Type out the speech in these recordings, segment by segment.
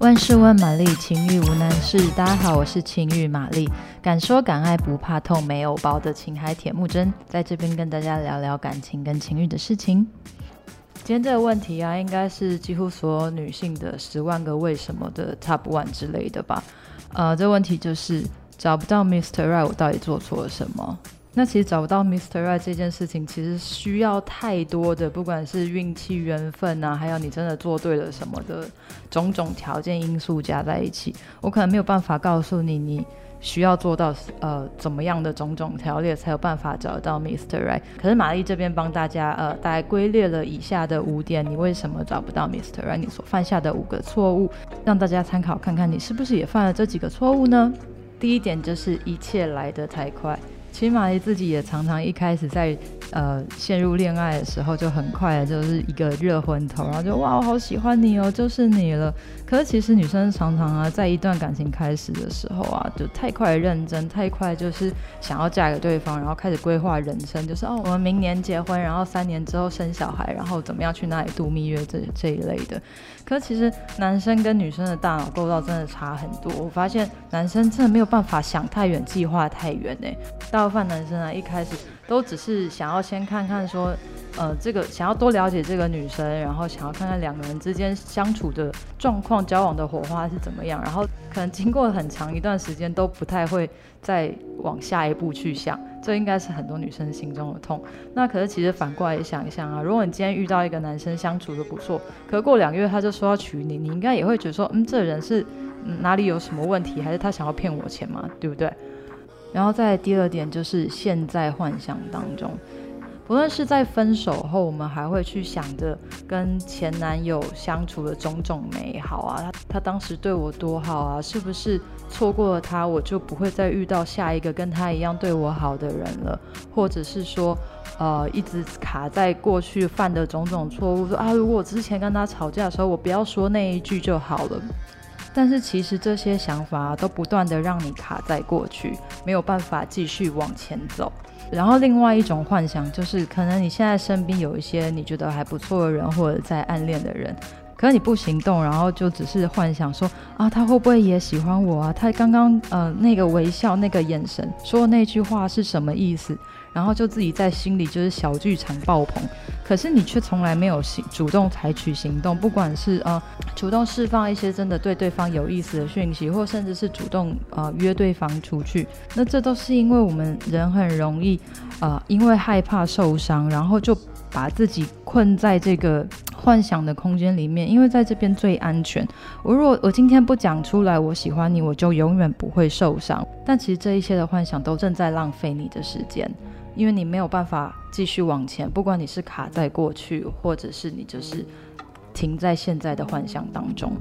万事问玛丽，情欲无难事。大家好，我是情欲玛丽，敢说敢爱不怕痛，没有包的情海铁木真，在这边跟大家聊聊感情跟情欲的事情。今天这个问题啊，应该是几乎所有女性的十万个为什么的 top one 之类的吧？呃，这个问题就是找不到 Mr. Right，我到底做错了什么？那其实找不到 Mister Right 这件事情，其实需要太多的，不管是运气、缘分啊，还有你真的做对了什么的种种条件因素加在一起，我可能没有办法告诉你，你需要做到呃怎么样的种种条列才有办法找到 Mister Right。可是玛丽这边帮大家呃大概归列了以下的五点，你为什么找不到 Mister Right？你所犯下的五个错误，让大家参考看看，你是不是也犯了这几个错误呢？第一点就是一切来得太快。其实玛丽自己也常常一开始在呃陷入恋爱的时候就很快的就是一个热昏头，然后就哇我好喜欢你哦，就是你了。可是其实女生常常啊在一段感情开始的时候啊就太快认真，太快就是想要嫁给对方，然后开始规划人生，就是哦我们明年结婚，然后三年之后生小孩，然后怎么样去那里度蜜月这这一类的。可是其实男生跟女生的大脑构造真的差很多，我发现男生真的没有办法想太远，计划太远呢。大部分男生啊，一开始都只是想要先看看说，呃，这个想要多了解这个女生，然后想要看看两个人之间相处的状况、交往的火花是怎么样，然后可能经过很长一段时间都不太会再往下一步去想，这应该是很多女生心中的痛。那可是其实反过来想一想啊，如果你今天遇到一个男生相处的不错，可是过两个月他就说要娶你，你应该也会觉得说，嗯，这人是，哪里有什么问题，还是他想要骗我钱吗？对不对？然后再第二点就是陷在幻想当中，不论是在分手后，我们还会去想着跟前男友相处的种种美好啊，他他当时对我多好啊，是不是错过了他，我就不会再遇到下一个跟他一样对我好的人了？或者是说，呃，一直卡在过去犯的种种错误，说啊，如果我之前跟他吵架的时候，我不要说那一句就好了。但是其实这些想法都不断地让你卡在过去，没有办法继续往前走。然后另外一种幻想就是，可能你现在身边有一些你觉得还不错的人，或者在暗恋的人，可是你不行动，然后就只是幻想说啊，他会不会也喜欢我啊？他刚刚呃那个微笑、那个眼神说的那句话是什么意思？然后就自己在心里就是小剧场爆棚，可是你却从来没有行主动采取行动，不管是呃主动释放一些真的对对方有意思的讯息，或甚至是主动呃约对方出去，那这都是因为我们人很容易呃因为害怕受伤，然后就把自己困在这个幻想的空间里面，因为在这边最安全。我如果我今天不讲出来我喜欢你，我就永远不会受伤。但其实这一切的幻想都正在浪费你的时间。因为你没有办法继续往前，不管你是卡在过去，或者是你就是停在现在的幻想当中。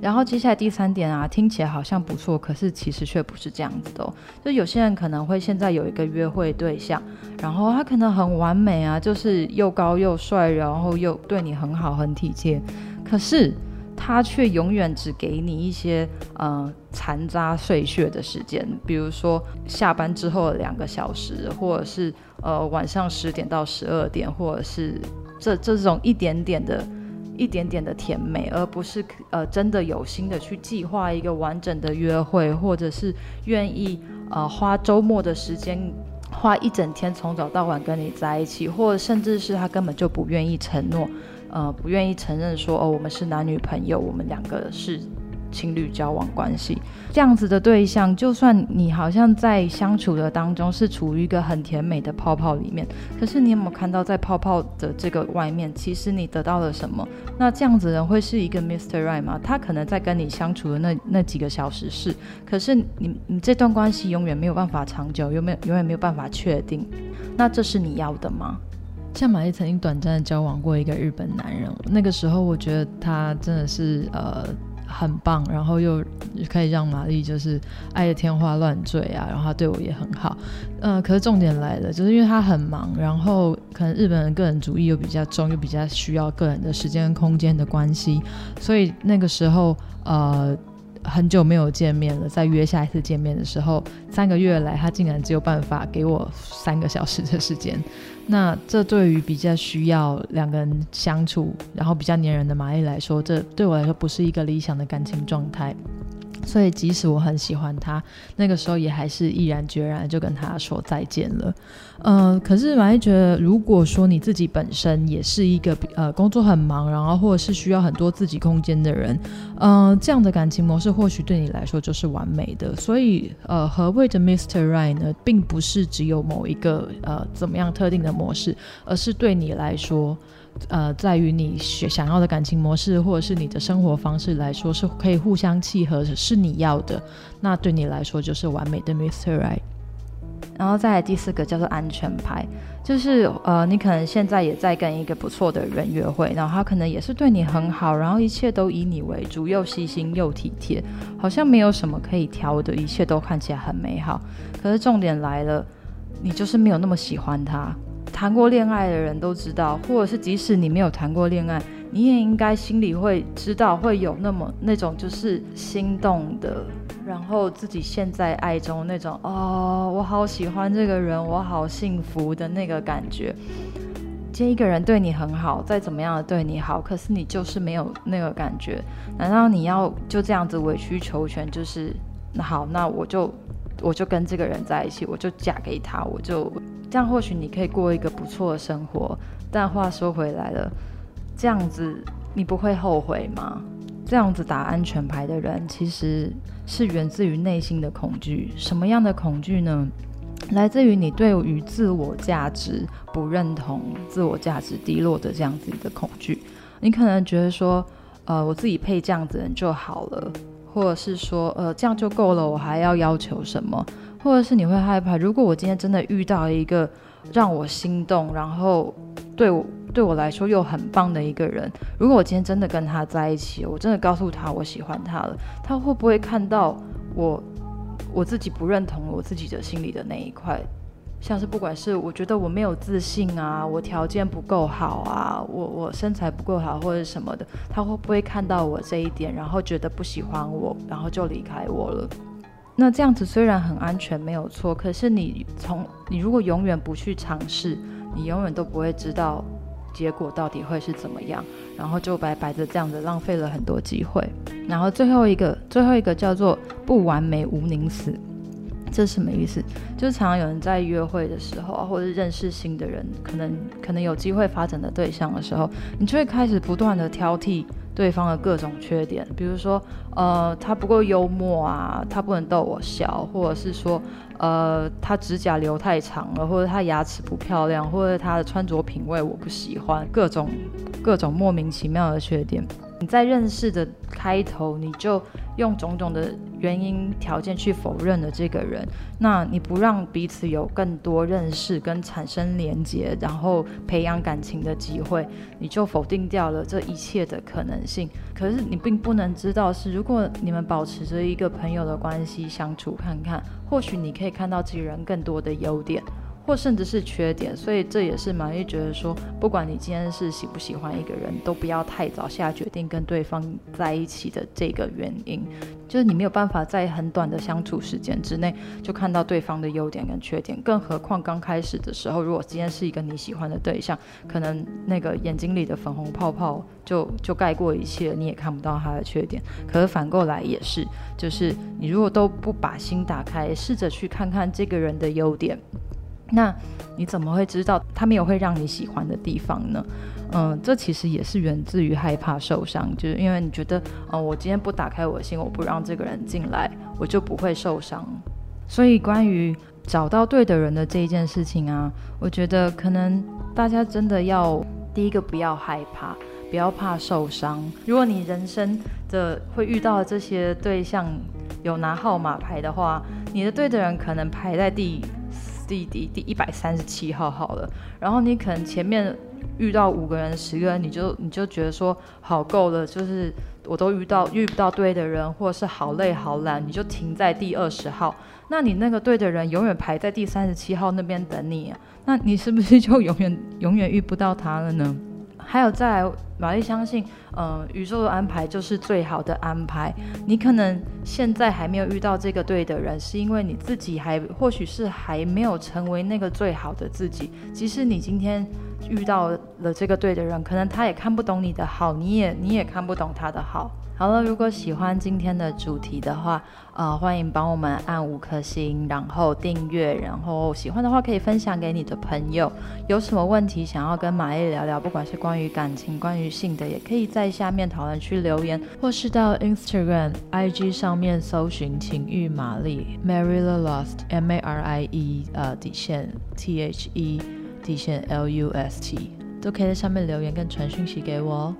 然后接下来第三点啊，听起来好像不错，可是其实却不是这样子的哦。就有些人可能会现在有一个约会对象，然后他可能很完美啊，就是又高又帅，然后又对你很好，很体贴，可是。他却永远只给你一些呃残渣碎屑的时间，比如说下班之后两个小时，或者是呃晚上十点到十二点，或者是这这种一点点的、一点点的甜美，而不是呃真的有心的去计划一个完整的约会，或者是愿意呃花周末的时间，花一整天从早到晚跟你在一起，或甚至是他根本就不愿意承诺。呃，不愿意承认说哦，我们是男女朋友，我们两个是情侣交往关系，这样子的对象，就算你好像在相处的当中是处于一个很甜美的泡泡里面，可是你有没有看到在泡泡的这个外面，其实你得到了什么？那这样子人会是一个 Mr. Right 吗？他可能在跟你相处的那那几个小时是，可是你你这段关系永远没有办法长久，有没有永远没有办法确定？那这是你要的吗？像玛丽曾经短暂的交往过一个日本男人，那个时候我觉得他真的是呃很棒，然后又可以让玛丽就是爱得天花乱坠啊，然后他对我也很好，呃，可是重点来了，就是因为他很忙，然后可能日本人个人主义又比较重，又比较需要个人的时间跟空间的关系，所以那个时候呃。很久没有见面了，在约下一次见面的时候，三个月来他竟然只有办法给我三个小时的时间。那这对于比较需要两个人相处，然后比较黏人的玛丽来说，这对我来说不是一个理想的感情状态。所以，即使我很喜欢他，那个时候也还是毅然决然就跟他说再见了。呃，可是玛丽觉得，如果说你自己本身也是一个呃工作很忙，然后或者是需要很多自己空间的人，呃，这样的感情模式或许对你来说就是完美的。所以，呃，何谓的 Mr. Right 呢，并不是只有某一个呃怎么样特定的模式，而是对你来说。呃，在于你想要的感情模式，或者是你的生活方式来说，是可以互相契合，是你要的，那对你来说就是完美的 Mr. Right。然后再来第四个叫做安全牌，就是呃，你可能现在也在跟一个不错的人约会，然后他可能也是对你很好，然后一切都以你为主，又细心又体贴，好像没有什么可以挑的，一切都看起来很美好。可是重点来了，你就是没有那么喜欢他。谈过恋爱的人都知道，或者是即使你没有谈过恋爱，你也应该心里会知道，会有那么那种就是心动的，然后自己陷在爱中那种哦，我好喜欢这个人，我好幸福的那个感觉。见一个人对你很好，再怎么样的对你好，可是你就是没有那个感觉，难道你要就这样子委曲求全？就是那好，那我就我就跟这个人在一起，我就嫁给他，我就。这样或许你可以过一个不错的生活，但话说回来了，这样子你不会后悔吗？这样子打安全牌的人，其实是源自于内心的恐惧。什么样的恐惧呢？来自于你对于自我价值不认同、自我价值低落的这样子的恐惧。你可能觉得说，呃，我自己配这样子人就好了，或者是说，呃，这样就够了，我还要要求什么？或者是你会害怕，如果我今天真的遇到一个让我心动，然后对我对我来说又很棒的一个人，如果我今天真的跟他在一起，我真的告诉他我喜欢他了，他会不会看到我我自己不认同我自己的心里的那一块？像是不管是我觉得我没有自信啊，我条件不够好啊，我我身材不够好或者什么的，他会不会看到我这一点，然后觉得不喜欢我，然后就离开我了？那这样子虽然很安全，没有错，可是你从你如果永远不去尝试，你永远都不会知道结果到底会是怎么样，然后就白白的这样子浪费了很多机会。然后最后一个，最后一个叫做不完美无宁死，这是什么意思？就是常常有人在约会的时候啊，或者认识新的人，可能可能有机会发展的对象的时候，你就会开始不断的挑剔。对方的各种缺点，比如说，呃，他不够幽默啊，他不能逗我笑，或者是说，呃，他指甲留太长了，或者他牙齿不漂亮，或者他的穿着品味我不喜欢，各种各种莫名其妙的缺点。你在认识的开头，你就用种种的原因条件去否认了这个人，那你不让彼此有更多认识跟产生连结，然后培养感情的机会，你就否定掉了这一切的可能性。可是你并不能知道是，如果你们保持着一个朋友的关系相处看看，或许你可以看到这个人更多的优点。或甚至是缺点，所以这也是蛮易觉得说，不管你今天是喜不喜欢一个人，都不要太早下决定跟对方在一起的这个原因，就是你没有办法在很短的相处时间之内就看到对方的优点跟缺点，更何况刚开始的时候，如果今天是一个你喜欢的对象，可能那个眼睛里的粉红泡泡就就盖过一切，你也看不到他的缺点。可是反过来也是，就是你如果都不把心打开，试着去看看这个人的优点。那你怎么会知道他没有会让你喜欢的地方呢？嗯，这其实也是源自于害怕受伤，就是因为你觉得，嗯，我今天不打开我的心，我不让这个人进来，我就不会受伤。所以关于找到对的人的这一件事情啊，我觉得可能大家真的要第一个不要害怕，不要怕受伤。如果你人生的会遇到这些对象有拿号码牌的话，你的对的人可能排在第。第第第一百三十七号好了，然后你可能前面遇到五个人、十个人，你就你就觉得说好够了，就是我都遇到遇不到对的人，或者是好累好懒，你就停在第二十号。那你那个对的人永远排在第三十七号那边等你啊，那你是不是就永远永远遇不到他了呢？还有再来，玛丽相信，嗯、呃，宇宙的安排就是最好的安排。你可能现在还没有遇到这个对的人，是因为你自己还或许是还没有成为那个最好的自己。即使你今天遇到了这个对的人，可能他也看不懂你的好，你也你也看不懂他的好。好了，如果喜欢今天的主题的话，呃，欢迎帮我们按五颗星，然后订阅，然后喜欢的话可以分享给你的朋友。有什么问题想要跟玛丽聊聊，不管是关于感情、关于性的，也可以在下面讨论区留言，或是到 Instagram、IG 上面搜寻情欲玛丽 Marie the Lost M A R I E 呃底线 T H E 底线 L U S T，都可以在上面留言跟传讯息给我哦。